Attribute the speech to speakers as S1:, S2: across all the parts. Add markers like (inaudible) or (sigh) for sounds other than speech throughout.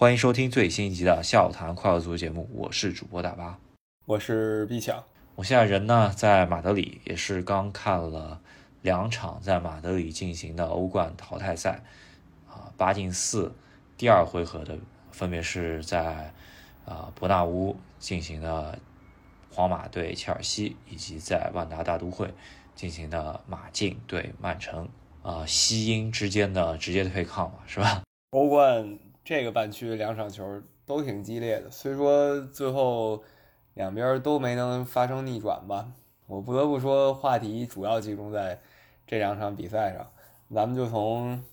S1: 欢迎收听最新一集的《下午谈快乐足球》节目，我是主播大巴，
S2: 我是毕强。
S1: 我现在人呢在马德里，也是刚看了两场在马德里进行的欧冠淘汰赛，啊，八进四，第二回合的分别是在啊伯纳乌进行的皇马对切尔西，以及在万达大都会进行的马竞对曼城，啊西英之间的直接对抗嘛，是吧？
S2: 欧冠这个半区两场球都挺激烈的，虽说最后两边都没能发生逆转吧。我不得不说，话题主要集中在这两场比赛上。咱们就从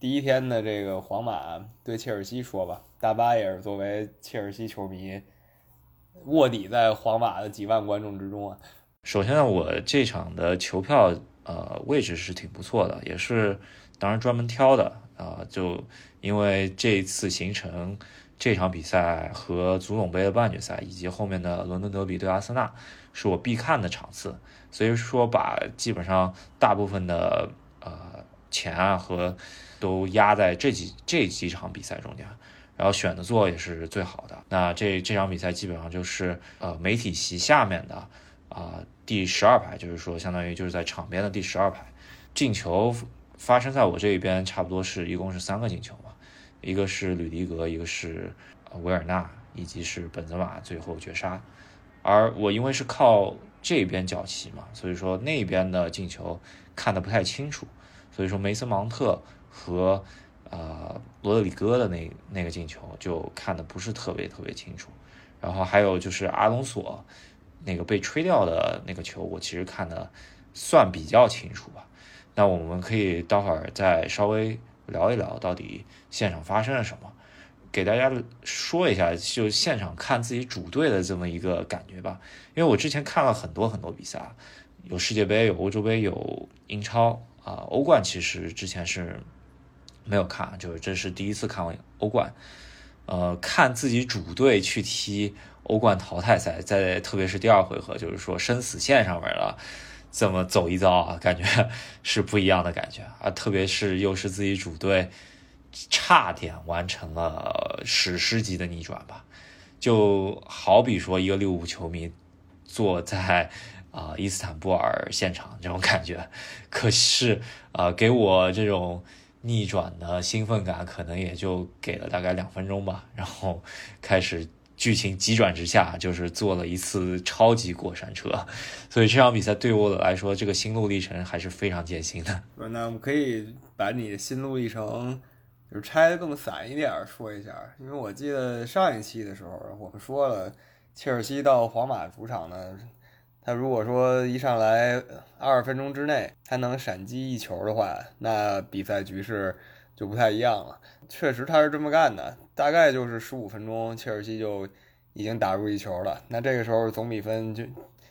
S2: 第一天的这个皇马对切尔西说吧。大巴也是作为切尔西球迷，卧底在皇马的几万观众之中啊。
S1: 首先呢，我这场的球票呃位置是挺不错的，也是当然专门挑的啊，就因为这一次行程这场比赛和足总杯的半决赛以及后面的伦敦德比对阿森纳是我必看的场次，所以说把基本上大部分的呃钱啊和都压在这几这几场比赛中间。然后选的座也是最好的。那这这场比赛基本上就是呃媒体席下面的啊第十二排，就是说相当于就是在场边的第十二排。进球发生在我这一边，差不多是一共是三个进球，一个是吕迪格，一个是维尔纳，以及是本泽马最后绝杀。而我因为是靠这边角旗嘛，所以说那边的进球看得不太清楚，所以说梅森芒特和。呃，罗德里戈的那那个进球就看的不是特别特别清楚，然后还有就是阿隆索那个被吹掉的那个球，我其实看的算比较清楚吧。那我们可以待会儿再稍微聊一聊到底现场发生了什么，给大家说一下就现场看自己主队的这么一个感觉吧。因为我之前看了很多很多比赛，有世界杯，有欧洲杯，有英超啊，欧冠其实之前是。没有看，就是这是第一次看欧冠，呃，看自己主队去踢欧冠淘汰赛，在特别是第二回合，就是说生死线上面了，这么走一遭啊，感觉 (laughs) 是不一样的感觉啊，特别是又是自己主队差点完成了史诗级的逆转吧，就好比说一个利物浦球迷坐在啊伊斯坦布尔现场这种感觉，可是啊给我这种。逆转的兴奋感可能也就给了大概两分钟吧，然后开始剧情急转直下，就是坐了一次超级过山车，所以这场比赛对我来说，这个心路历程还是非常艰辛的。
S2: 那我们可以把你的心路历程就拆的更散一点说一下，因为我记得上一期的时候我们说了，切尔西到皇马主场呢。他如果说一上来二十分钟之内他能闪击一球的话，那比赛局势就不太一样了。确实他是这么干的，大概就是十五分钟，切尔西就已经打入一球了。那这个时候总比分就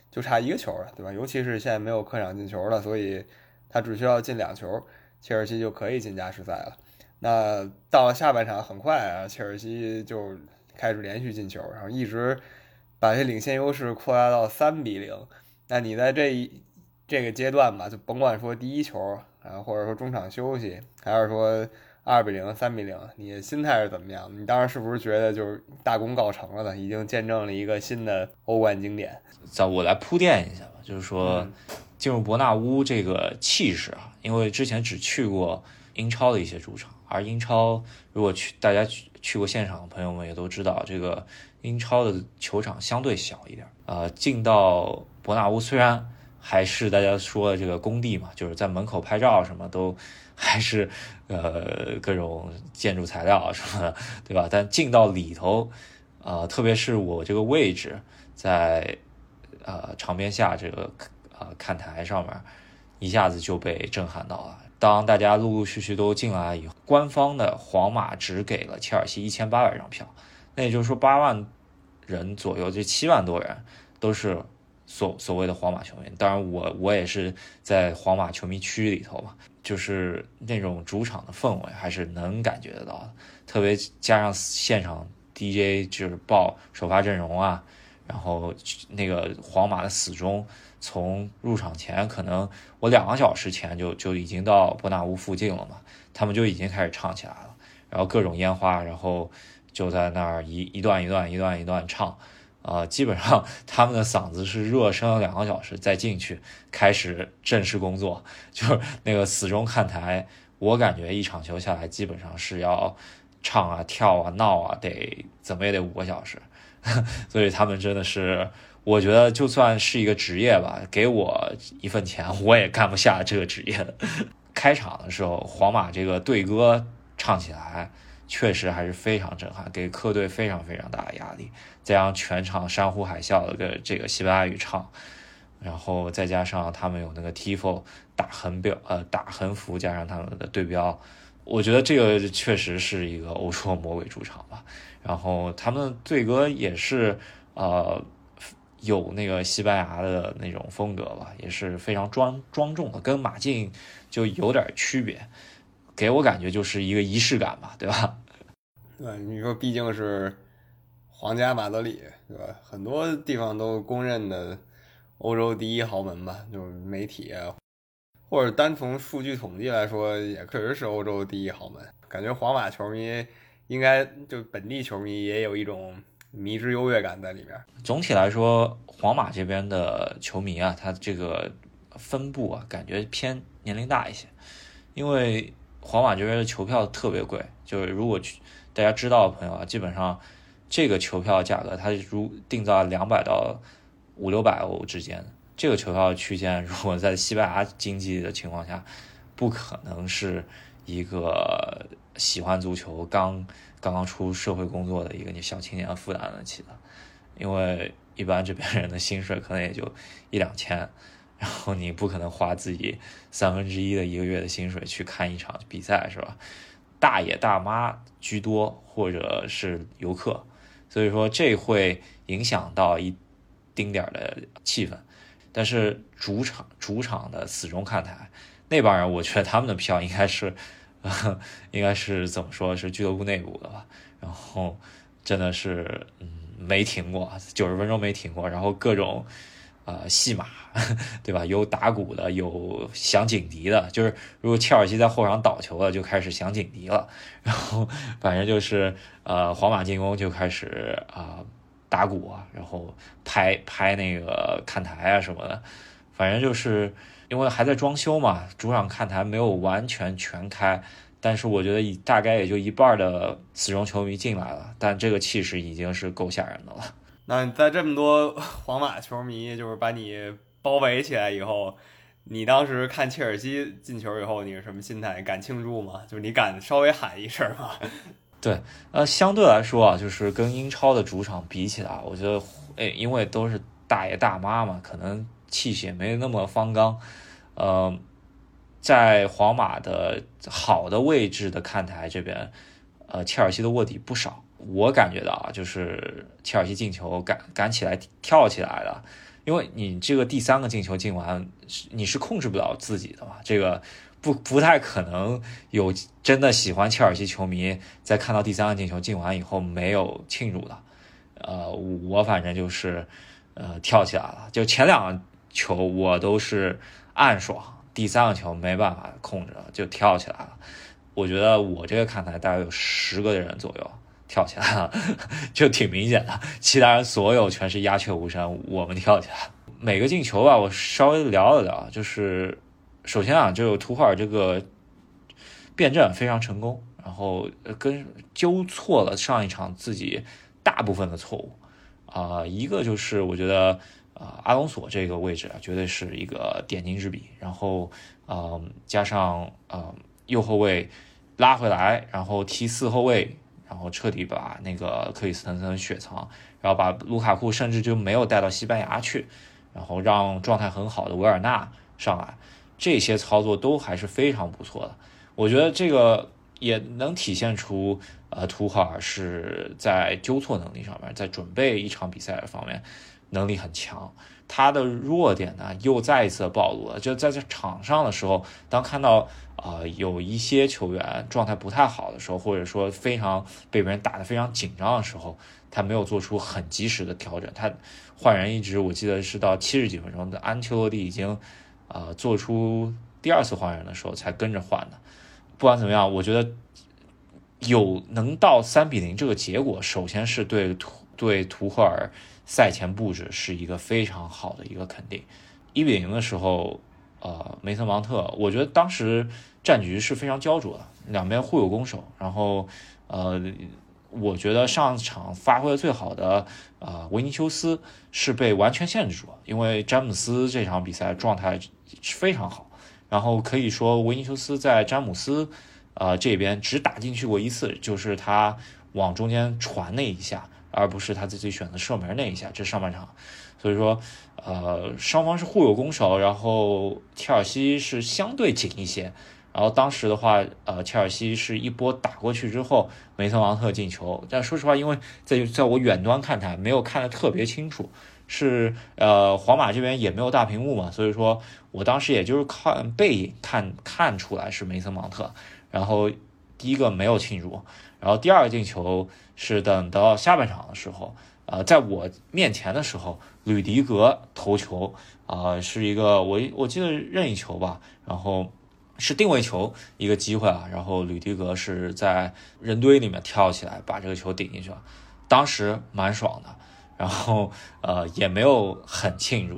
S2: 就差一个球了，对吧？尤其是现在没有客场进球了，所以他只需要进两球，切尔西就可以进加时赛了。那到了下半场，很快啊，切尔西就开始连续进球，然后一直。把这领先优势扩大到三比零，那你在这一这个阶段吧，就甭管说第一球啊，或者说中场休息，还是说二比零、三比零，你的心态是怎么样？你当时是不是觉得就是大功告成了呢？已经见证了一个新的欧冠经典？
S1: 在我来铺垫一下吧，就是说进入伯纳乌这个气势啊，因为之前只去过英超的一些主场，而英超如果去大家去去过现场的朋友们也都知道这个。英超的球场相对小一点，呃，进到伯纳乌虽然还是大家说的这个工地嘛，就是在门口拍照什么都还是呃各种建筑材料什么的，对吧？但进到里头，呃，特别是我这个位置在呃场边下这个呃看台上面，一下子就被震撼到了。当大家陆陆续续都进来以后，官方的皇马只给了切尔西一千八百张票。那也就是说，八万人左右，这七万多人都是所所谓的皇马球迷。当然，我我也是在皇马球迷区里头嘛，就是那种主场的氛围还是能感觉得到的。特别加上现场 DJ 就是报首发阵容啊，然后那个皇马的死忠从入场前可能我两个小时前就就已经到伯纳乌附近了嘛，他们就已经开始唱起来了，然后各种烟花，然后。就在那儿一一段一段一段一段唱，啊，基本上他们的嗓子是热身了两个小时再进去开始正式工作，(laughs) 就是那个死忠看台，我感觉一场球下来基本上是要唱啊跳啊闹啊，得怎么也得五个小时，(laughs) 所以他们真的是，我觉得就算是一个职业吧，给我一份钱 (laughs) 我也干不下这个职业。(laughs) 开场的时候，皇马这个队歌唱起来。确实还是非常震撼，给客队非常非常大的压力。再让全场山呼海啸的跟这个西班牙语唱，然后再加上他们有那个 tifo 打横标呃打横幅，加上他们的对标，我觉得这个确实是一个欧洲魔鬼主场吧。然后他们队歌也是呃有那个西班牙的那种风格吧，也是非常庄庄重的，跟马竞就有点区别。给我感觉就是一个仪式感吧，对吧？
S2: 对，你说毕竟是皇家马德里，对吧？很多地方都公认的欧洲第一豪门吧，就是媒体，或者单从数据统计来说，也确实是欧洲第一豪门。感觉皇马球迷应该就本地球迷也有一种迷之优越感在里面。
S1: 总体来说，皇马这边的球迷啊，他这个分布啊，感觉偏年龄大一些，因为。皇马这边的球票特别贵，就是如果去大家知道的朋友啊，基本上这个球票价格，它如定在两百到五六百欧之间。这个球票区间，如果在西班牙经济的情况下，不可能是一个喜欢足球、刚刚刚出社会工作的一个你小青年负担得起的，因为一般这边人的薪水可能也就一两千。然后你不可能花自己三分之一的一个月的薪水去看一场比赛，是吧？大爷大妈居多，或者是游客，所以说这会影响到一丁点儿的气氛。但是主场主场的死忠看台那帮人，我觉得他们的票应该是，(laughs) 应该是怎么说是俱乐部内部的吧？然后真的是嗯没停过，九十分钟没停过，然后各种。呃，戏码，(laughs) 对吧？有打鼓的，有响警笛的，就是如果切尔西在后场倒球了，就开始响警笛了。然后反正就是呃，皇马进攻就开始啊打鼓啊，然后拍拍那个看台啊什么的。反正就是因为还在装修嘛，主场看台没有完全全开，但是我觉得大概也就一半的死忠球迷进来了，但这个气势已经是够吓人的了。(laughs)
S2: 那在这么多 (laughs) 皇马球迷就是把你包围起来以后，你当时看切尔西进球以后，你是什么心态？敢庆祝吗？就是你敢稍微喊一声吗？(laughs)
S1: 对，呃，相对来说啊，就是跟英超的主场比起来，我觉得，哎，因为都是大爷大妈嘛，可能气势也没那么方刚。呃，在皇马的好的位置的看台这边，呃，切尔西的卧底不少。我感觉到啊，就是切尔西进球赶赶起来跳起来了，因为你这个第三个进球进完，你是控制不了自己的嘛，这个不不太可能有真的喜欢切尔西球迷在看到第三个进球进完以后没有庆祝的，呃，我反正就是呃跳起来了，就前两球我都是暗爽，第三个球没办法控制就跳起来了，我觉得我这个看台大概有十个人左右。跳起来了，(laughs) 就挺明显的。其他人所有全是鸦雀无声，我们跳起来。每个进球吧，我稍微聊了聊。就是首先啊，就图赫尔这个辩证非常成功，然后跟纠错了上一场自己大部分的错误啊。一个就是我觉得啊，阿隆索这个位置啊，绝对是一个点睛之笔。然后啊，加上啊右后卫拉回来，然后踢四后卫。然后彻底把那个克里斯滕森雪藏，然后把卢卡库甚至就没有带到西班牙去，然后让状态很好的维尔纳上来，这些操作都还是非常不错的。我觉得这个也能体现出，呃，图赫尔是在纠错能力上面，在准备一场比赛方面能力很强。他的弱点呢，又再一次暴露了。就在这场上的时候，当看到啊有一些球员状态不太好的时候，或者说非常被别人打得非常紧张的时候，他没有做出很及时的调整。他换人一直，我记得是到七十几分钟的安切洛蒂已经啊做出第二次换人的时候才跟着换的。不管怎么样，我觉得有能到三比零这个结果，首先是对图对图赫尔赛前布置是一个非常好的一个肯定。一比零的时候，呃，梅森芒特，我觉得当时战局是非常焦灼的，两边互有攻守，然后呃。我觉得上场发挥的最好的啊，维尼修斯是被完全限制住了，因为詹姆斯这场比赛状态非常好，然后可以说维尼修斯在詹姆斯啊这边只打进去过一次，就是他往中间传那一下，而不是他自己选择射门那一下，这上半场，所以说呃双方是互有攻守，然后切尔西是相对紧一些。然后当时的话，呃，切尔西是一波打过去之后，梅森芒特进球。但说实话，因为在在我远端看台没有看得特别清楚，是呃，皇马这边也没有大屏幕嘛，所以说我当时也就是看背影看看出来是梅森芒特。然后第一个没有庆祝，然后第二个进球是等到下半场的时候，呃，在我面前的时候，吕迪格头球，啊，是一个我我记得任意球吧，然后。是定位球一个机会啊，然后吕迪格是在人堆里面跳起来把这个球顶进去了，当时蛮爽的，然后呃也没有很庆祝，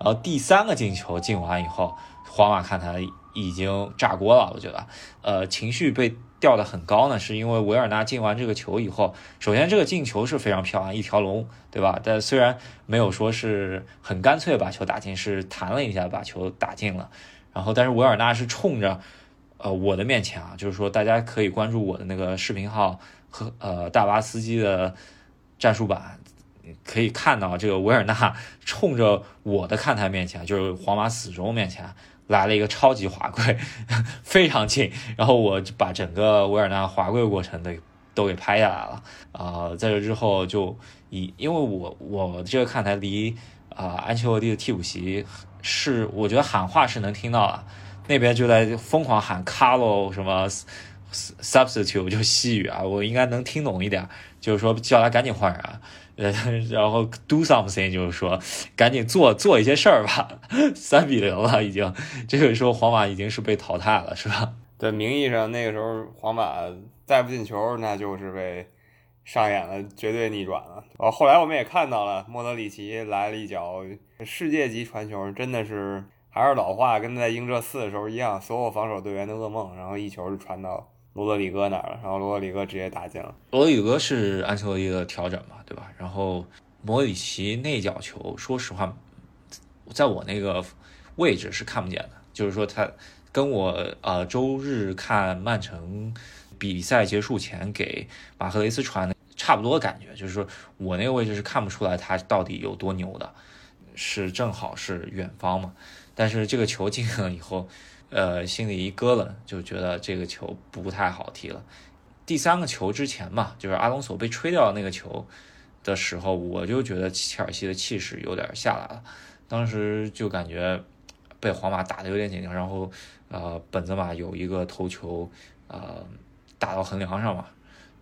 S1: 然后第三个进球进完以后，皇马看台已经炸锅了，我觉得，呃情绪被吊得很高呢，是因为维尔纳进完这个球以后，首先这个进球是非常漂亮，一条龙，对吧？但虽然没有说是很干脆把球打进，是弹了一下把球打进了。然后，但是维尔纳是冲着，呃，我的面前啊，就是说，大家可以关注我的那个视频号和呃大巴司机的战术版，可以看到这个维尔纳冲着我的看台面前，就是皇马死忠面前来了一个超级滑跪，(laughs) 非常近。然后我就把整个维尔纳滑跪过程的都给拍下来了。啊，在这之后就以，因为我我这个看台离啊安切洛蒂的替补席。是，我觉得喊话是能听到了，那边就在疯狂喊 “Carlo” 什么 “substitute” 就西语啊，我应该能听懂一点，就是说叫他赶紧换人，呃，然后 “do something” 就是说赶紧做做一些事儿吧，三比零了已经，这个时候皇马已经是被淘汰了，是吧？
S2: 对，名义上那个时候皇马再不进球，那就是被。上演了绝对逆转了。哦，后来我们也看到了莫德里奇来了一脚世界级传球，真的是还是老话，跟在英这四的时候一样，所有防守队员的噩梦。然后一球就传到罗德里戈那儿了，然后罗德里戈直接打进了。
S1: 罗德里戈是安切洛蒂的调整嘛，对吧？然后莫里奇那脚球，说实话，在我那个位置是看不见的，就是说他跟我呃周日看曼城。比赛结束前给马赫雷斯传的差不多感觉，就是说我那个位置是看不出来他到底有多牛的，是正好是远方嘛。但是这个球进了以后，呃，心里一咯楞，就觉得这个球不太好踢了。第三个球之前嘛，就是阿隆索被吹掉那个球的时候，我就觉得切尔西的气势有点下来了。当时就感觉被皇马打的有点紧张，然后呃，本泽马有一个头球，呃。打到横梁上嘛，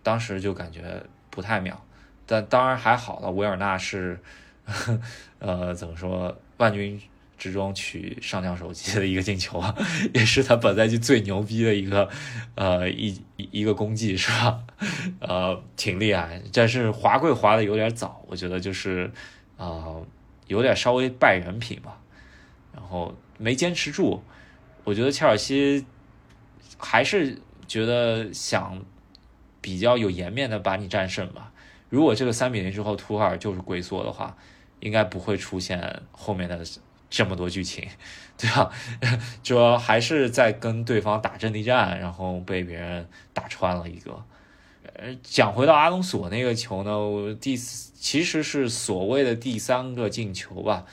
S1: 当时就感觉不太妙，但当然还好了。维尔纳是，(laughs) 呃，怎么说，万军之中取上将手机的一个进球，(laughs) 也是他本赛季最牛逼的一个，呃，一一个功绩是吧？(laughs) 呃，挺厉害，但是滑跪滑的有点早，我觉得就是，呃，有点稍微败人品吧，然后没坚持住。我觉得切尔西还是。觉得想比较有颜面的把你战胜吧。如果这个三比零之后图尔就是龟缩的话，应该不会出现后面的这么多剧情，(laughs) 对吧？主要还是在跟对方打阵地战，然后被别人打穿了一个。呃，讲回到阿隆索那个球呢，第其实是所谓的第三个进球吧。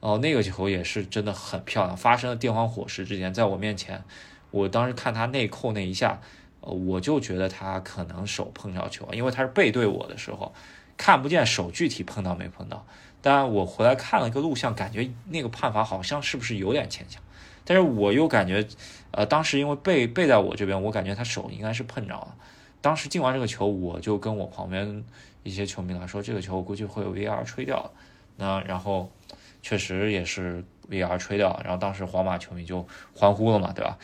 S1: 哦，那个球也是真的很漂亮，发生了电光火石之间，在我面前。我当时看他内扣那一下，我就觉得他可能手碰着球，因为他是背对我的时候，看不见手具体碰到没碰到。但我回来看了一个录像，感觉那个判罚好像是不是有点牵强。但是我又感觉，呃，当时因为背背在我这边，我感觉他手应该是碰着了。当时进完这个球，我就跟我旁边一些球迷来说，这个球我估计会有 VR 吹掉。那然后确实也是 VR 吹掉，然后当时皇马球迷就欢呼了嘛，对吧？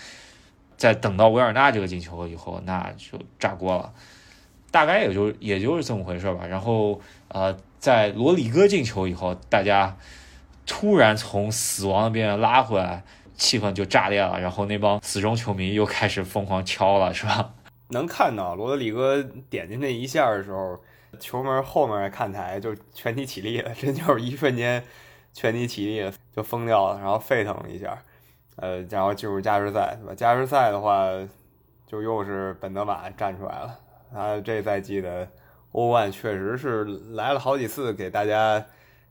S1: 在等到维尔纳这个进球以后，那就炸锅了，大概也就也就是这么回事吧。然后呃，在罗里戈进球以后，大家突然从死亡的边缘拉回来，气氛就炸裂了。然后那帮死忠球迷又开始疯狂敲了，是吧？(laughs)
S2: 能看到罗德里戈点进那一下的时候，球门后面看台就全体起立了，真就是一瞬间全体起立了，就疯掉了，然后沸腾了一下。呃，然后进入加时赛，对吧？加时赛的话，就又是本泽马站出来了。他这赛季的欧冠确实是来了好几次，给大家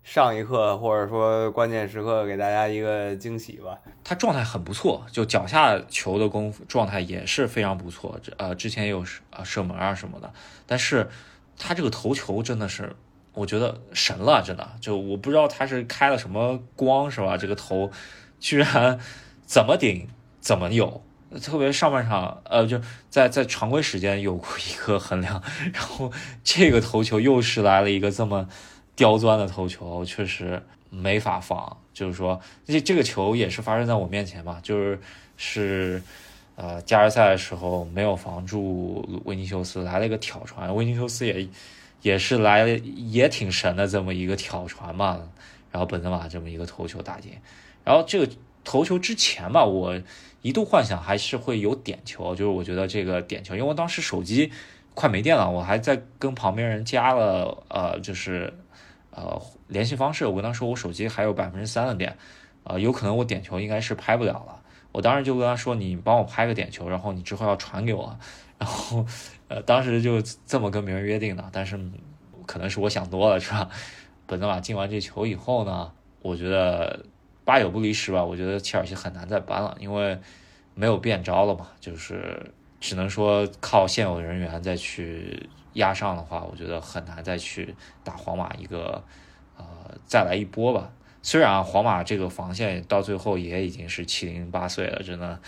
S2: 上一课，或者说关键时刻给大家一个惊喜吧。
S1: 他状态很不错，就脚下球的功夫状态也是非常不错。呃，之前有呃射门啊什么的，但是他这个头球真的是，我觉得神了，真的。就我不知道他是开了什么光，是吧？这个头居然。怎么顶怎么有，特别上半场，呃，就在在常规时间有过一个衡量，然后这个头球又是来了一个这么刁钻的头球，确实没法防。就是说，这这个球也是发生在我面前嘛，就是是呃加时赛的时候没有防住维尼修斯，来了一个挑传，维尼修斯也也是来了也挺神的这么一个挑传嘛，然后本泽马这么一个头球打进，然后这个。投球之前吧，我一度幻想还是会有点球，就是我觉得这个点球，因为我当时手机快没电了，我还在跟旁边人加了呃，就是呃联系方式。我跟他说我手机还有百分之三的电，呃，有可能我点球应该是拍不了了。我当时就跟他说，你帮我拍个点球，然后你之后要传给我。(laughs) 然后呃，当时就这么跟别人约定的，但是可能是我想多了，是吧？本泽马进完这球以后呢，我觉得。八九不离十吧，我觉得切尔西很难再扳了，因为没有变招了嘛，就是只能说靠现有人员再去压上的话，我觉得很难再去打皇马一个呃再来一波吧。虽然皇马这个防线到最后也已经是七零八碎了，真的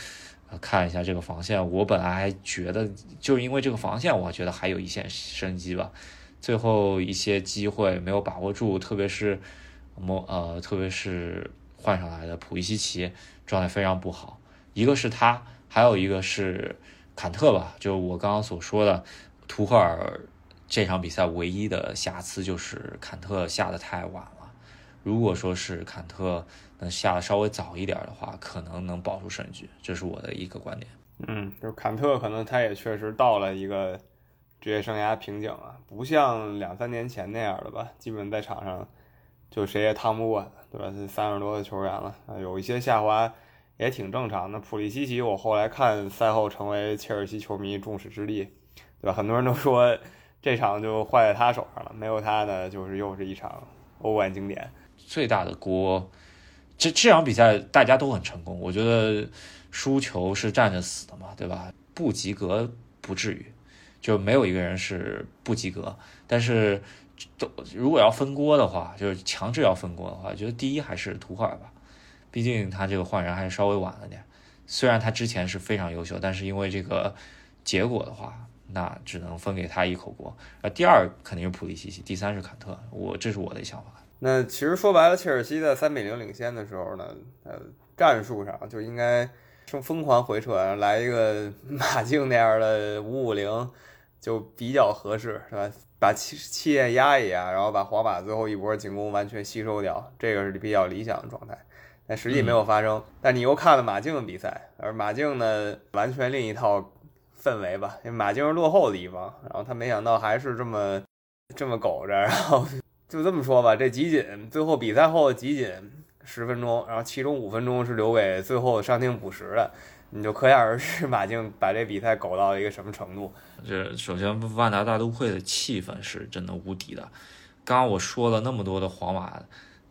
S1: 看一下这个防线，我本来还觉得就是因为这个防线，我觉得还有一线生机吧。最后一些机会没有把握住，特别是莫呃，特别是。换上来的普伊西奇状态非常不好，一个是他，还有一个是坎特吧。就我刚刚所说的，图赫尔这场比赛唯一的瑕疵就是坎特下的太晚了。如果说是坎特能下的稍微早一点的话，可能能保住胜局。这是我的一个观点。
S2: 嗯，就坎特可能他也确实到了一个职业生涯瓶颈了，不像两三年前那样的吧，基本在场上。就谁也趟不过他，对吧？这三十多个球员了，有一些下滑也挺正常的。普利西奇，我后来看赛后成为切尔西球迷众矢之的，对吧？很多人都说这场就坏在他手上了，没有他呢，就是又是一场欧冠经典。
S1: 最大的锅，这这场比赛大家都很成功，我觉得输球是站着死的嘛，对吧？不及格不至于，就没有一个人是不及格，但是。都如果要分锅的话，就是强制要分锅的话，觉得第一还是图赫尔吧，毕竟他这个换人还是稍微晚了点。虽然他之前是非常优秀，但是因为这个结果的话，那只能分给他一口锅。呃，第二肯定是普利西奇，第三是坎特。我这是我的想法。
S2: 那其实说白了，切尔西在三比零领先的时候呢，呃，战术上就应该疯疯狂回撤，来一个马竞那样的五五零，就比较合适，是吧？把气气焰压一压，然后把皇马最后一波进攻完全吸收掉，这个是比较理想的状态。但实际没有发生。但你又看了马竞的比赛，而马竞呢，完全另一套氛围吧。因为马竞是落后的一方，然后他没想到还是这么这么苟着。然后就这么说吧，这集锦最后比赛后的集锦十分钟，然后其中五分钟是留给最后伤停补时的。你就可想而知，马竞把这比赛搞到一个什么程度。
S1: 这首先，万达大都会的气氛是真的无敌的。刚刚我说了那么多的皇马，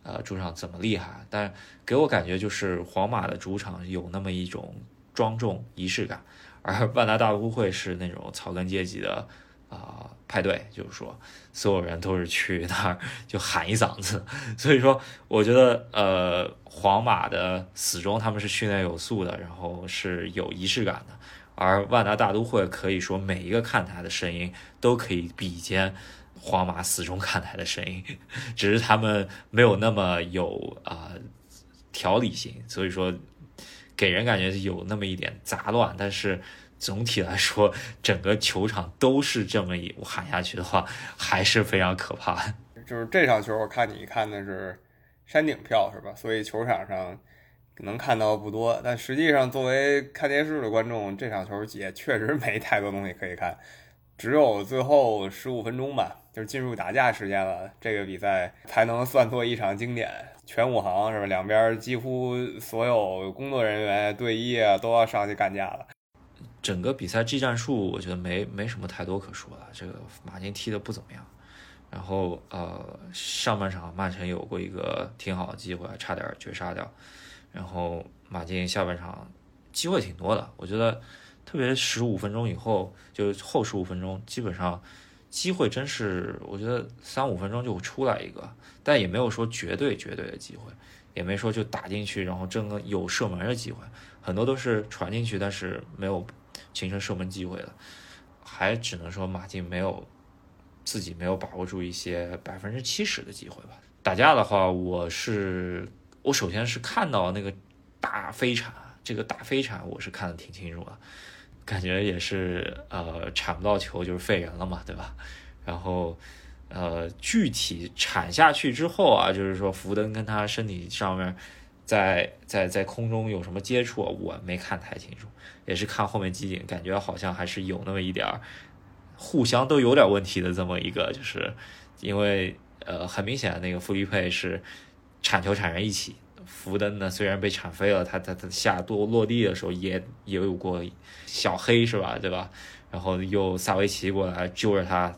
S1: 呃，主场怎么厉害，但给我感觉就是皇马的主场有那么一种庄重仪式感，而万达大都会是那种草根阶级的。啊，派对就是说，所有人都是去那儿就喊一嗓子，所以说我觉得，呃，皇马的死忠他们是训练有素的，然后是有仪式感的，而万达大都会可以说每一个看台的声音都可以比肩皇马死忠看台的声音，(laughs) 只是他们没有那么有啊条理性，所以说。给人感觉有那么一点杂乱，但是总体来说，整个球场都是这么一喊下去的话，还是非常可怕。
S2: 就是这场球，我看你看的是山顶票是吧？所以球场上能看到不多，但实际上作为看电视的观众，这场球也确实没太多东西可以看，只有最后十五分钟吧，就是进入打架时间了，这个比赛才能算作一场经典。全武行是吧？两边几乎所有工作人员、队医啊都要上去干架了。
S1: 整个比赛技战术，我觉得没没什么太多可说的。这个马竞踢的不怎么样。然后呃，上半场曼城有过一个挺好的机会，差点绝杀掉。然后马竞下半场机会挺多的，我觉得特别十五分钟以后，就后十五分钟，基本上机会真是我觉得三五分钟就会出来一个，但也没有说绝对绝对的机会，也没说就打进去，然后真的有射门的机会，很多都是传进去，但是没有形成射门机会的，还只能说马竞没有。自己没有把握住一些百分之七十的机会吧。打架的话，我是我首先是看到那个大飞铲，这个大飞铲我是看得挺清楚的，感觉也是呃铲不到球就是废人了嘛，对吧？然后呃具体铲下去之后啊，就是说福登跟他身体上面在在在空中有什么接触，我没看太清楚，也是看后面集锦，感觉好像还是有那么一点儿。互相都有点问题的这么一个，就是因为呃，很明显那个弗利佩是铲球铲人一起，福登呢虽然被铲飞了，他他他下多落地的时候也也有过小黑是吧？对吧？然后又萨维奇过来揪着他，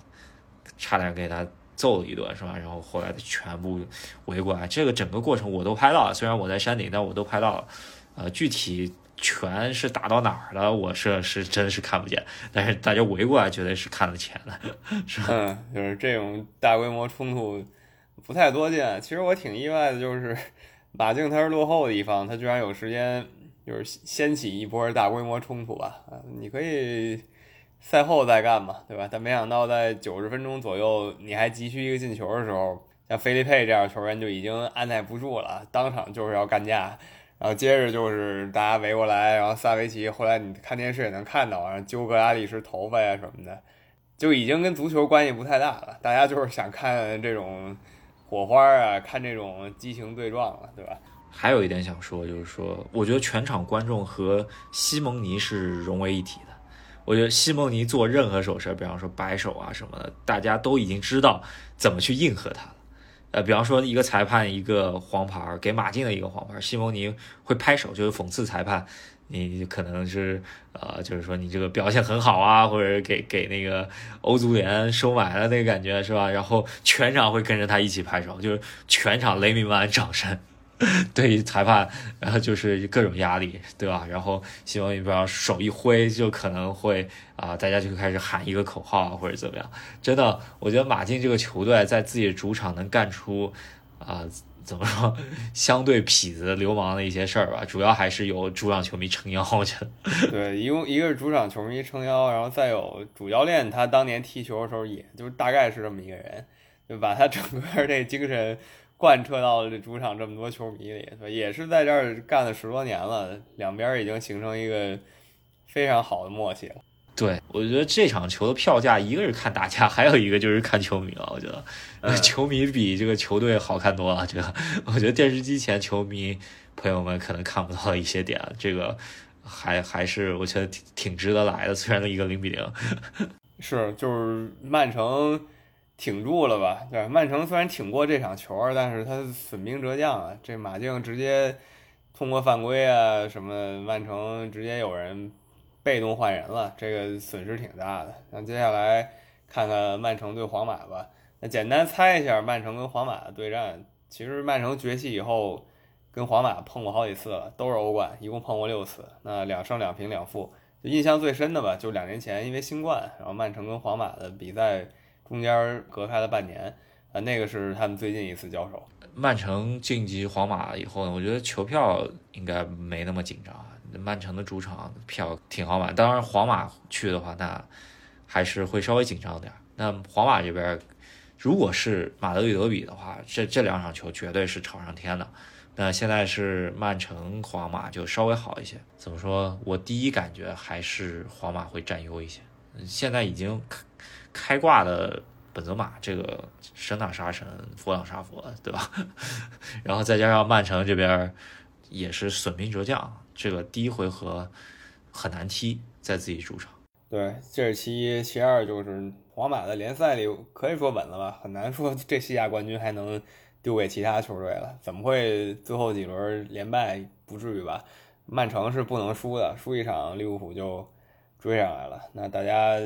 S1: 差点给他揍了一顿是吧？然后后来全部围过来，这个整个过程我都拍到了，虽然我在山顶，但我都拍到了，呃，具体。拳是打到哪儿了？我是是真是看不见，但是大家围过来绝对是看得见的，是吧？
S2: 就是这种大规模冲突不太多见。其实我挺意外的，就是马竞他是落后的一方，他居然有时间就是掀起一波大规模冲突吧？啊，你可以赛后再干嘛，对吧？但没想到在九十分钟左右，你还急需一个进球的时候，像菲利佩这样球员就已经按耐不住了，当场就是要干架。然后接着就是大家围过来，然后萨维奇后来你看电视也能看到，然后揪格拉利什头发呀什么的，就已经跟足球关系不太大了。大家就是想看这种火花啊，看这种激情对撞了，对吧？
S1: 还有一点想说，就是说，我觉得全场观众和西蒙尼是融为一体的。我觉得西蒙尼做任何手势，比方说摆手啊什么的，大家都已经知道怎么去应和他了。呃，比方说一个裁判一个黄牌给马竞的一个黄牌，西蒙尼会拍手，就是讽刺裁判，你可能是呃，就是说你这个表现很好啊，或者给给那个欧足联收买了那个感觉是吧？然后全场会跟着他一起拍手，就是全场雷鸣般掌声。对于裁判，然后就是各种压力，对吧？然后希望你不要手一挥，就可能会啊，大家就开始喊一个口号或者怎么样。真的，我觉得马竞这个球队在自己主场能干出啊，怎么说，相对痞子流氓的一些事儿吧。主要还是有主场球迷撑腰，我觉得。
S2: 对，一共一个是主场球迷撑腰，然后再有主教练，他当年踢球的时候，也就大概是这么一个人，就把他整个这精神。贯彻到了这主场这么多球迷里，也是在这儿干了十多年了，两边已经形成一个非常好的默契了。
S1: 对，我觉得这场球的票价，一个是看大家，还有一个就是看球迷了。我觉得球迷比这个球队好看多了。这个，我觉得电视机前球迷朋友们可能看不到一些点，这个还还是我觉得挺挺值得来的。虽然一个零比零，(laughs)
S2: 是就是曼城。挺住了吧？对，曼城虽然挺过这场球，但是他损兵折将啊。这马竞直接通过犯规啊什么，曼城直接有人被动换人了，这个损失挺大的。那接下来看看曼城对皇马吧。那简单猜一下曼城跟皇马的对战。其实曼城崛起以后跟皇马碰过好几次了，都是欧冠，一共碰过六次。那两胜两平两负，印象最深的吧，就两年前因为新冠，然后曼城跟皇马的比赛。中间隔开了半年，啊，那个是他们最近一次交手。
S1: 曼城晋级皇马以后呢，我觉得球票应该没那么紧张。曼城的主场票挺好买，当然皇马去的话，那还是会稍微紧张点。那皇马这边，如果是马德里德比的话，这这两场球绝对是吵上天的。那现在是曼城、皇马就稍微好一些。怎么说？我第一感觉还是皇马会占优一些。现在已经开挂的本泽马，这个神挡杀神，佛挡杀佛，对吧？(laughs) 然后再加上曼城这边也是损兵折将，这个第一回合很难踢，在自己主场。
S2: 对，这是其一，其二就是皇马的联赛里可以说稳了吧，很难说这西甲冠军还能丢给其他球队了。怎么会最后几轮连败？不至于吧？曼城是不能输的，输一场利物浦就追上来了。那大家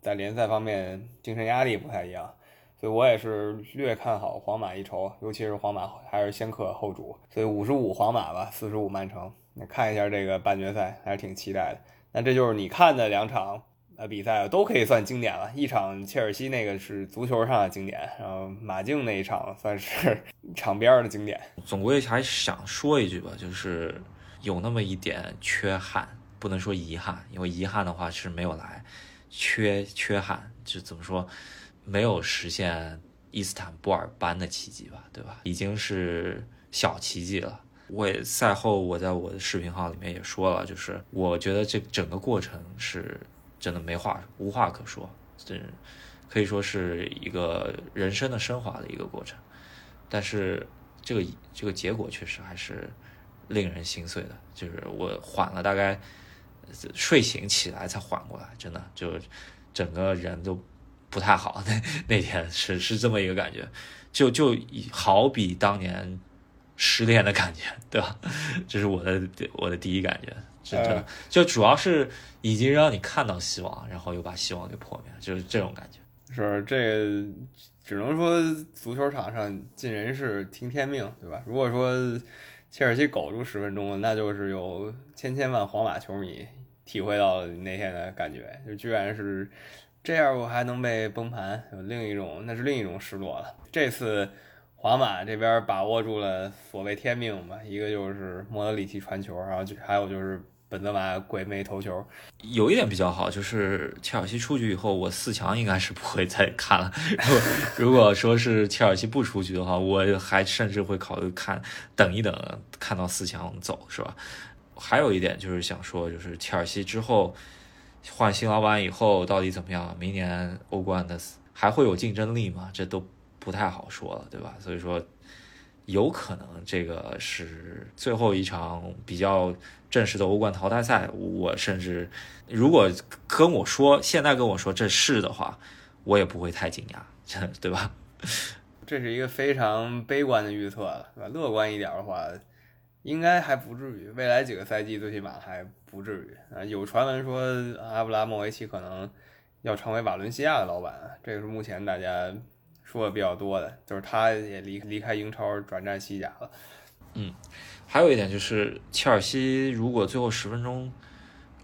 S2: 在联赛方面精神压力不太一样，所以我也是略看好皇马一筹，尤其是皇马还是先客后主，所以五十五皇马吧，四十五曼城。那看一下这个半决赛，还是挺期待的。那这就是你看的两场。呃，比赛都可以算经典了。一场切尔西那个是足球上的经典，然后马竞那一场算是 (laughs) 场边的经典。
S1: 总归还想说一句吧，就是有那么一点缺憾，不能说遗憾，因为遗憾的话是没有来，缺缺憾就怎么说，没有实现伊斯坦布尔般的奇迹吧，对吧？已经是小奇迹了。我也赛后我在我的视频号里面也说了，就是我觉得这整个过程是。真的没话，无话可说，这可以说是一个人生的升华的一个过程。但是这个这个结果确实还是令人心碎的，就是我缓了大概睡醒起来才缓过来，真的就整个人都不太好。那 (laughs) 那天是是这么一个感觉，就就好比当年失恋的感觉，对吧？这是我的我的第一感觉。真的，就主要是已经让你看到希望，然后又把希望给破灭，就是这种感觉。
S2: 是这，只能说足球场上尽人事听天命，对吧？如果说切尔西苟住十分钟，那就是有千千万皇马球迷体会到了那天的感觉，就居然是这样，我还能被崩盘，有另一种，那是另一种失落了。这次皇马这边把握住了所谓天命吧，一个就是莫德里奇传球，然后就还有就是。本泽马鬼魅头球，
S1: 有一点比较好，就是切尔西出局以后，我四强应该是不会再看了。如果说是切尔西不出局的话，我还甚至会考虑看，等一等，看到四强走，是吧？还有一点就是想说，就是切尔西之后换新老板以后到底怎么样？明年欧冠的还会有竞争力吗？这都不太好说了，对吧？所以说。有可能这个是最后一场比较正式的欧冠淘汰赛。我甚至如果跟我说现在跟我说这是的话，我也不会太惊讶，对吧？(laughs)
S2: 这是一个非常悲观的预测，乐观一点的话，应该还不至于，未来几个赛季最起码还不至于啊。有传闻说阿布拉莫维奇可能要成为瓦伦西亚的老板，这个是目前大家。说的比较多的就是他也离离开英超转战西甲了。
S1: 嗯，还有一点就是切尔西如果最后十分钟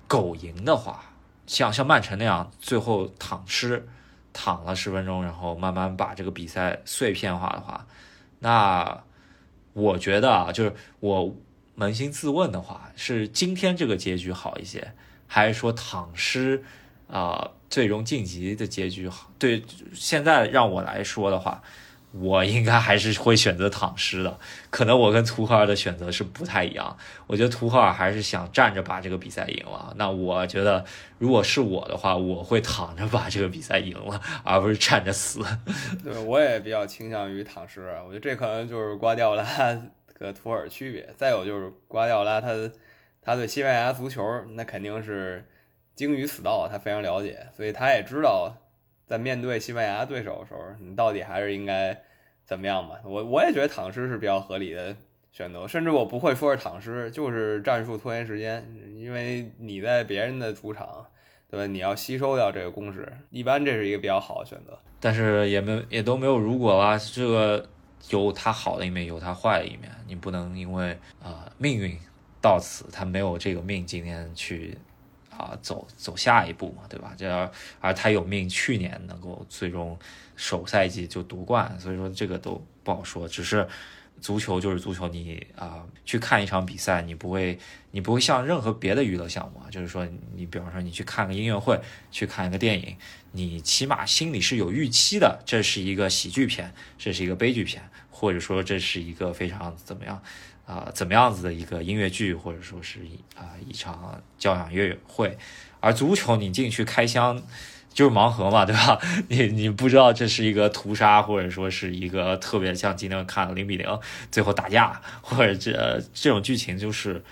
S1: 苟赢的话，像像曼城那样最后躺尸躺了十分钟，然后慢慢把这个比赛碎片化的话，那我觉得啊，就是我扪心自问的话，是今天这个结局好一些，还是说躺尸啊？最终晋级的结局好，对现在让我来说的话，我应该还是会选择躺尸的。可能我跟图赫尔的选择是不太一样。我觉得图赫尔还是想站着把这个比赛赢了。那我觉得，如果是我的话，我会躺着把这个比赛赢了，而不是站着死。(laughs)
S2: 对，我也比较倾向于躺尸。我觉得这可能就是瓜迪奥拉 (laughs) 和图尔区别。再有就是瓜迪奥拉他他对西班牙足球那肯定是。精于死道，他非常了解，所以他也知道，在面对西班牙对手的时候，你到底还是应该怎么样吧？我我也觉得躺尸是比较合理的选择，甚至我不会说是躺尸，就是战术拖延时间，因为你在别人的主场，对吧？你要吸收掉这个攻势，一般这是一个比较好的选择。
S1: 但是也没也都没有如果啦，这个有它好的一面，有它坏的一面，你不能因为啊命运到此，他没有这个命今天去。啊，走走下一步嘛，对吧？这而他有命，去年能够最终首赛季就夺冠，所以说这个都不好说。只是足球就是足球，你啊去看一场比赛，你不会你不会像任何别的娱乐项目啊，就是说你比方说你去看个音乐会，去看一个电影，你起码心里是有预期的，这是一个喜剧片，这是一个悲剧片，或者说这是一个非常怎么样啊怎么样子的一个音乐剧，或者说是一啊一场交响乐会。而足球你进去开箱就是盲盒嘛，对吧？(laughs) 你你不知道这是一个屠杀，或者说是一个特别像今天看零比零最后打架，或者这这种剧情就是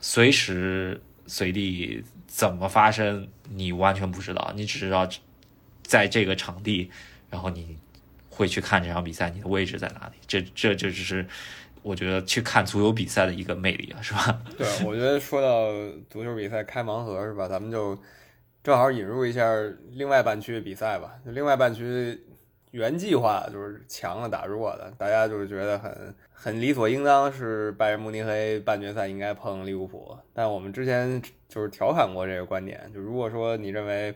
S1: 随时随地怎么发生，你完全不知道，你只知道在这个场地，然后你会去看这场比赛，你的位置在哪里？这这这只是我觉得去看足球比赛的一个魅力啊，是吧？
S2: 对，我觉得说到足球比赛开盲盒是吧？咱们就正好引入一下另外半区的比赛吧。另外半区原计划就是强的打弱的，大家就是觉得很很理所应当是拜仁慕尼黑半决赛应该碰利物浦。但我们之前就是调侃过这个观点，就如果说你认为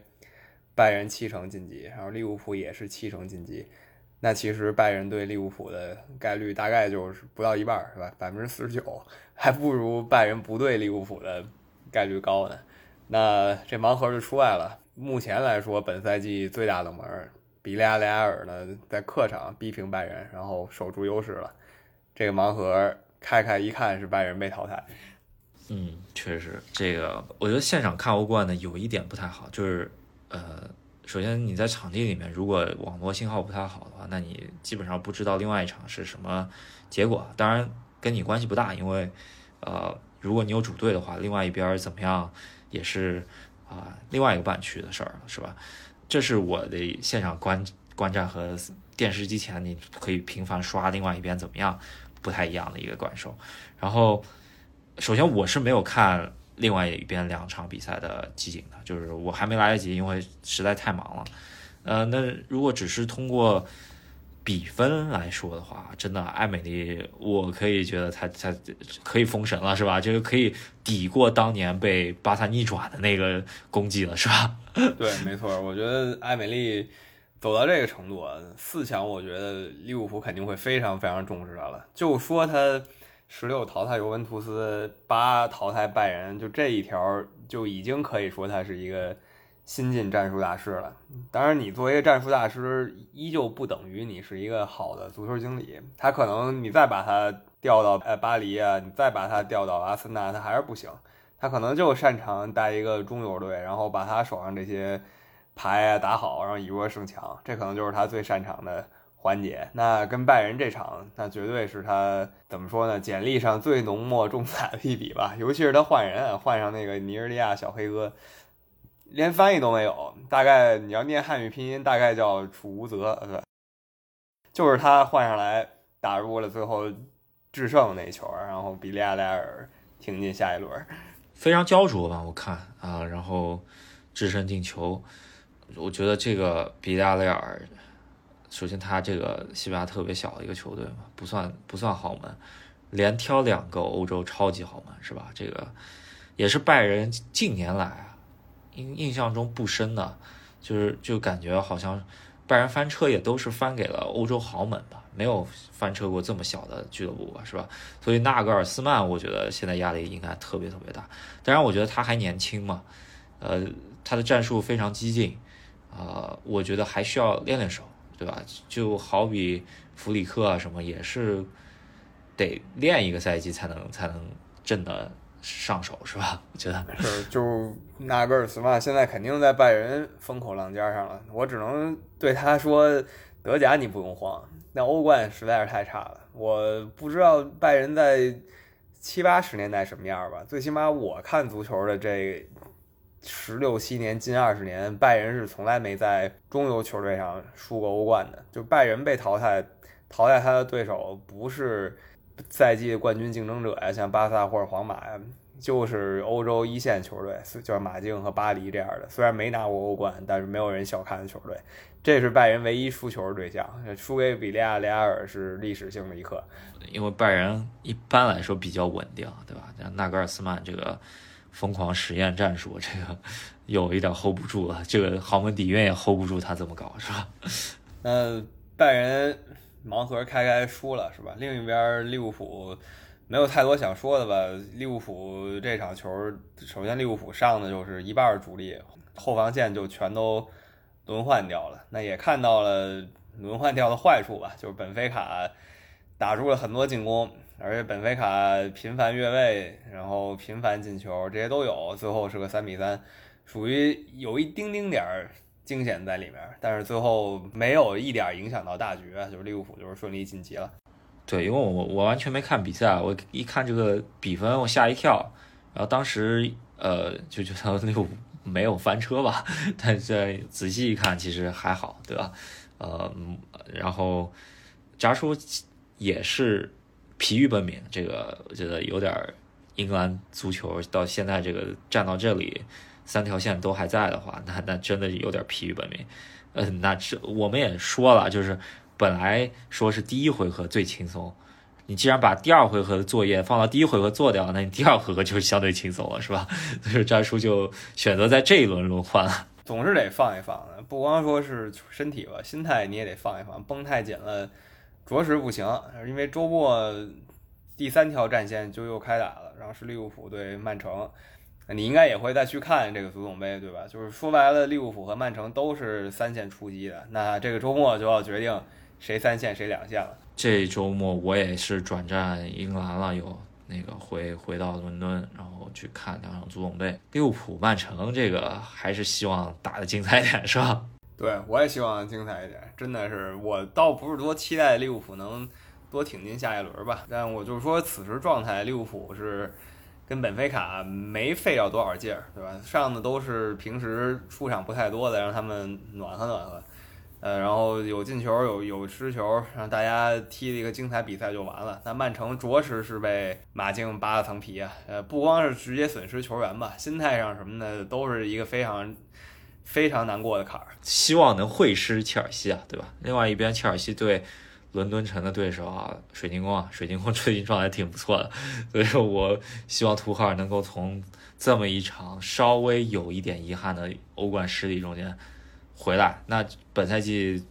S2: 拜仁七成晋级，然后利物浦也是七成晋级。那其实拜仁对利物浦的概率大概就是不到一半，是吧？百分之四十九，还不如拜仁不对利物浦的概率高呢。那这盲盒就出来了。目前来说，本赛季最大冷门比利亚雷亚尔呢，在客场逼平拜仁，然后守住优势了。这个盲盒开开一看是拜仁被淘汰。
S1: 嗯，确实，这个我觉得现场看欧冠呢有一点不太好，就是呃。首先，你在场地里面，如果网络信号不太好的话，那你基本上不知道另外一场是什么结果。当然，跟你关系不大，因为，呃，如果你有主队的话，另外一边怎么样也是啊，另外一个半区的事儿，是吧？这是我的现场观观战和电视机前你可以频繁刷另外一边怎么样不太一样的一个感受。然后，首先我是没有看。另外一边两场比赛的集锦的，就是我还没来得及，因为实在太忙了。呃，那如果只是通过比分来说的话，真的艾美丽，我可以觉得她她可以封神了，是吧？就是可以抵过当年被巴萨逆转的那个功绩了，是吧？
S2: 对，没错，我觉得艾美丽走到这个程度，四强，我觉得利物浦肯定会非常非常重视她了。就说她。十六淘汰尤文图斯，八淘汰拜仁，就这一条就已经可以说他是一个新晋战术大师了。当然，你作为一个战术大师，依旧不等于你是一个好的足球经理。他可能你再把他调到呃巴黎啊，你再把他调到阿森纳，他还是不行。他可能就擅长带一个中游队，然后把他手上这些牌啊打好，然后以弱胜强，这可能就是他最擅长的。环节，那跟拜仁这场，那绝对是他怎么说呢？简历上最浓墨重彩的一笔吧。尤其是他换人，换上那个尼日利亚小黑哥，连翻译都没有，大概你要念汉语拼音，大概叫楚无泽，对？就是他换上来打入了最后制胜那球，然后比利亚雷尔挺进下一轮，
S1: 非常焦灼吧？我看啊，然后制胜进球，我觉得这个比利亚雷尔。首先，他这个西班牙特别小的一个球队嘛，不算不算豪门，连挑两个欧洲超级豪门是吧？这个也是拜仁近年来啊印印象中不深的，就是就感觉好像拜仁翻车也都是翻给了欧洲豪门吧，没有翻车过这么小的俱乐部吧，是吧？所以纳格尔斯曼，我觉得现在压力应该特别特别大。当然，我觉得他还年轻嘛，呃，他的战术非常激进，啊，我觉得还需要练练手。对吧？就好比弗里克啊，什么也是得练一个赛季才能才能真的上手，是吧？我觉得
S2: 是。就纳格尔斯曼现在肯定在拜仁风口浪尖上了，我只能对他说：德甲你不用慌，那欧冠实在是太差了。我不知道拜仁在七八十年代什么样吧，最起码我看足球的这。十六七年，近二十年，拜仁是从来没在中游球队上输过欧冠的。就拜仁被淘汰，淘汰他的对手不是赛季冠军竞争者呀，像巴萨或者皇马呀，就是欧洲一线球队，就是马竞和巴黎这样的。虽然没拿过欧冠，但是没有人小看的球队。这是拜仁唯一输球的对象，输给比利亚雷亚尔是历史性的一刻。
S1: 因为拜仁一般来说比较稳定，对吧？像纳格尔斯曼这个。疯狂实验战术，(laughs) 这个有一点 hold 不住了。这个豪门底蕴也 hold 不住他这么搞，是吧？(laughs)
S2: 那拜仁盲盒开开输了，是吧？另一边利物浦没有太多想说的吧？利物浦这场球，首先利物浦上的就是一半主力，后防线就全都轮换掉了。那也看到了轮换掉的坏处吧？就是本菲卡打出了很多进攻，而且本菲卡频繁越位，然后频繁进球，这些都有，最后是个三比三，属于有一丁丁点儿惊险在里面，但是最后没有一点影响到大局，就是利物浦就是顺利晋级了。
S1: 对，因为我我完全没看比赛，我一看这个比分我吓一跳，然后当时呃就觉得利物浦没有翻车吧，但是仔细一看其实还好，对吧？呃，然后扎叔也是疲于奔命，这个我觉得有点英格兰足球到现在这个站到这里。三条线都还在的话，那那真的有点疲于奔命。嗯，那这我们也说了，就是本来说是第一回合最轻松，你既然把第二回合的作业放到第一回合做掉，那你第二回合就相对轻松了，是吧？所以战术就选择在这一轮轮换了。
S2: 总是得放一放的，不光说是身体吧，心态你也得放一放，绷太紧了，着实不行。因为周末第三条战线就又开打了，然后是利物浦对曼城。你应该也会再去看这个足总杯，对吧？就是说白了，利物浦和曼城都是三线出击的。那这个周末就要决定谁三线谁两线了。
S1: 这周末我也是转战英格兰了，有那个回回到伦敦，然后去看两场足总杯。利物浦、曼城这个还是希望打的精彩点，是吧？
S2: 对，我也希望精彩一点。真的是，我倒不是多期待利物浦能多挺进下一轮吧，但我就是说，此时状态，利物浦是。跟本菲卡没费了多少劲儿，对吧？上的都是平时出场不太多的，让他们暖和暖和，呃，然后有进球，有有失球，让大家踢了一个精彩比赛就完了。那曼城着实是被马竞扒了层皮啊，呃，不光是直接损失球员吧，心态上什么的都是一个非常非常难过的坎儿。
S1: 希望能会师切尔西啊，对吧？另外一边，切尔西对。伦敦城的对手啊，水晶宫啊，水晶宫最近状态挺不错的，所以说我希望图赫尔能够从这么一场稍微有一点遗憾的欧冠失利中间回来。那本赛季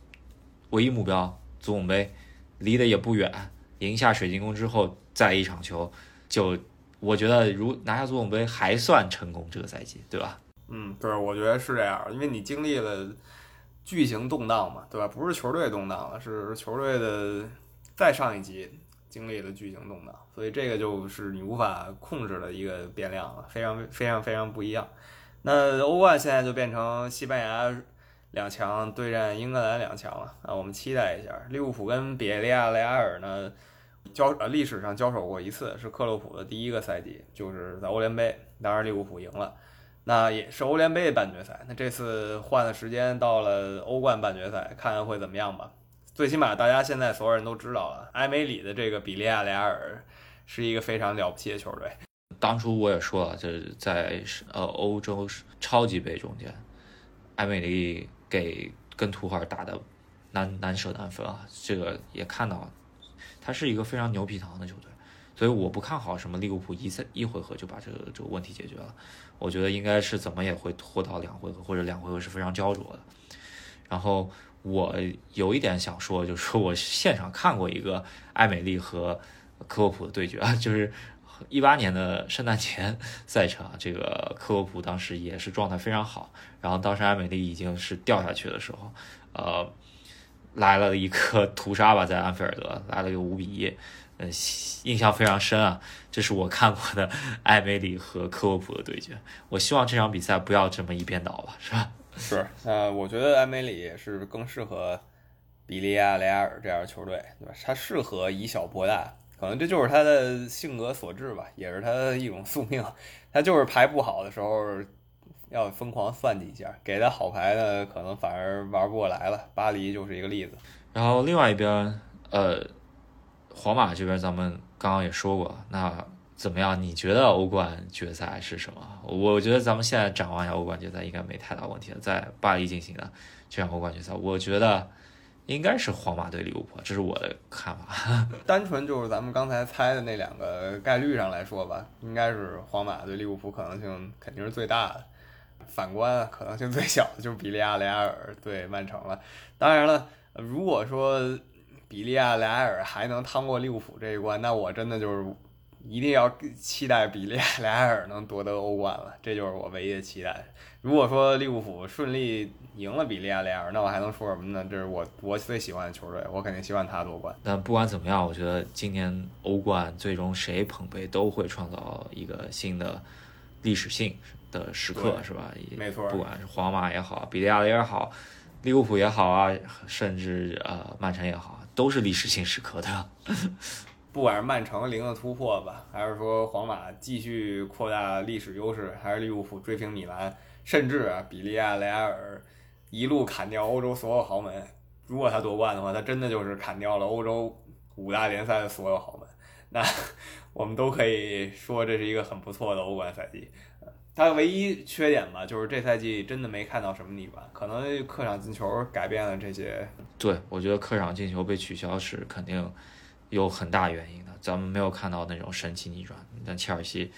S1: 唯一目标足总杯离得也不远，赢下水晶宫之后再一场球，就我觉得如拿下足总杯还算成功这个赛季，对吧？
S2: 嗯，对，我觉得是这样，因为你经历了。巨型动荡嘛，对吧？不是球队动荡了，是球队的再上一级经历了巨型动荡，所以这个就是你无法控制的一个变量了，非常非常非常不一样。那欧冠现在就变成西班牙两强对战英格兰两强了啊！我们期待一下，利物浦跟比利亚雷亚尔呢交呃历史上交手过一次，是克洛普的第一个赛季，就是在欧联杯，当然利物浦赢了。那也是欧联杯半决赛，那这次换了时间到了欧冠半决赛，看看会怎么样吧。最起码大家现在所有人都知道了，埃梅里的这个比利亚雷尔是一个非常了不起的球队。
S1: 当初我也说了，就是在呃欧洲超级杯中间，埃梅里给跟图赫尔打的难难舍难分啊，这个也看到了，他是一个非常牛皮糖的球队。所以我不看好什么利物浦一赛一回合就把这个这个问题解决了，我觉得应该是怎么也会拖到两回合或者两回合是非常焦灼的。然后我有一点想说，就是说我现场看过一个艾美丽和科沃普的对决啊，(laughs) 就是一八年的圣诞节赛程，这个科沃普当时也是状态非常好，然后当时艾美丽已经是掉下去的时候，呃，来了一个屠杀吧，在安菲尔德来了个五比一。嗯，印象非常深啊！这是我看过的艾梅里和科沃普的对决。我希望这场比赛不要这么一边倒吧，是吧？
S2: 是。呃，我觉得艾梅里是更适合比利亚雷亚尔这样的球队，对吧？他适合以小博大，可能这就是他的性格所致吧，也是他的一种宿命。他就是牌不好的时候要疯狂算计一下，给他好牌呢，可能反而玩不过来了。巴黎就是一个例子。
S1: 然后另外一边，呃。皇马这边咱们刚刚也说过，那怎么样？你觉得欧冠决赛是什么？我觉得咱们现在展望一下欧冠决赛，应该没太大问题了。在巴黎进行的这场欧冠决赛，我觉得应该是皇马对利物浦，这是我的看法。(laughs)
S2: 单纯就是咱们刚才猜的那两个概率上来说吧，应该是皇马对利物浦可能性肯定是最大的。反观可能性最小的就是比利亚雷亚尔对曼城了。当然了，如果说比利亚雷尔还能趟过利物浦这一关，那我真的就是一定要期待比利亚雷亚尔能夺得欧冠了，这就是我唯一的期待。如果说利物浦顺利赢了比利亚雷亚尔，那我还能说什么呢？这是我我最喜欢的球队，我肯定希望他夺冠。
S1: 但不管怎么样，我觉得今年欧冠最终谁捧杯都会创造一个新的历史性的时刻，是吧？
S2: 没错，
S1: 不管是皇马也好，比利亚雷也好，利物浦也好啊，甚至呃曼城也好，都是历史性时刻的。(laughs)
S2: 不管是曼城零的突破吧，还是说皇马继续扩大历史优势，还是利物浦追平米兰，甚至啊比利亚雷亚尔一路砍掉欧洲所有豪门，如果他夺冠的话，他真的就是砍掉了欧洲五大联赛的所有豪门，那我们都可以说这是一个很不错的欧冠赛季。他唯一缺点吧，就是这赛季真的没看到什么逆转，可能客场进球改变了这些。
S1: 对，我觉得客场进球被取消是肯定。有很大原因的，咱们没有看到那种神奇逆转，但切尔西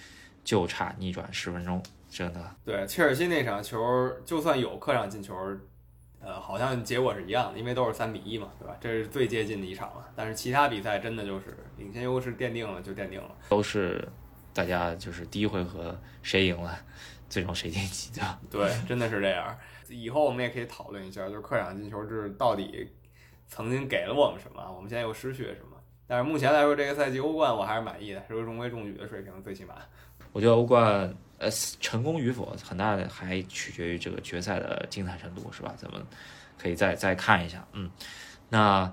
S1: 就差逆转十分钟，真的。
S2: 对，切尔西那场球，就算有客场进球，呃，好像结果是一样的，因为都是三比一嘛，对吧？这是最接近的一场了。但是其他比赛真的就是领先优势奠定了就奠定了，
S1: 都是大家就是第一回合谁赢了，最终谁晋级的。(laughs)
S2: 对，真的是这样。以后我们也可以讨论一下，就是客场进球制到底曾经给了我们什么，我们现在又失去了什么。但是目前来说，这个赛季欧冠我还是满意的，是个中规中矩的水平，最起码。
S1: 我觉得欧冠呃成功与否，很大的还取决于这个决赛的精彩程度，是吧？咱们可以再再看一下。嗯，那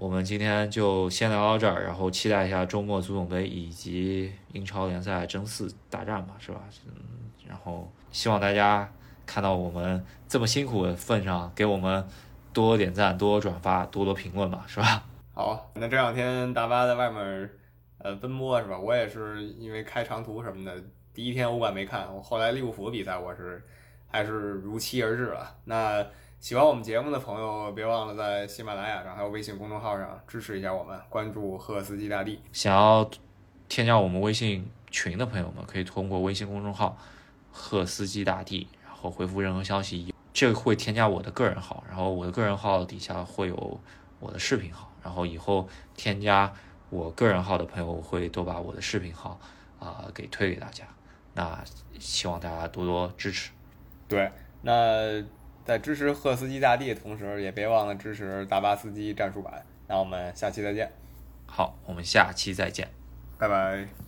S1: 我们今天就先聊到这儿，然后期待一下周末足总杯以及英超联赛争四大战吧，是吧？嗯，然后希望大家看到我们这么辛苦的份上，给我们多多点赞、多多转发、多多评论吧，是吧？(laughs)
S2: 好，那这两天大巴在外面，呃，奔波是吧？我也是因为开长途什么的，第一天欧冠没看，我后来利物浦比赛我是还是如期而至了。那喜欢我们节目的朋友，别忘了在喜马拉雅上还有微信公众号上支持一下我们，关注赫斯基大帝。
S1: 想要添加我们微信群的朋友们，可以通过微信公众号赫斯基大帝，然后回复任何消息，这个会添加我的个人号，然后我的个人号底下会有我的视频号。然后以后添加我个人号的朋友，我会都把我的视频号啊给推给大家。那希望大家多多支持。
S2: 对，那在支持赫斯基大帝的同时，也别忘了支持达巴斯基战术版。那我们下期再见。
S1: 好，我们下期再见，
S2: 拜拜。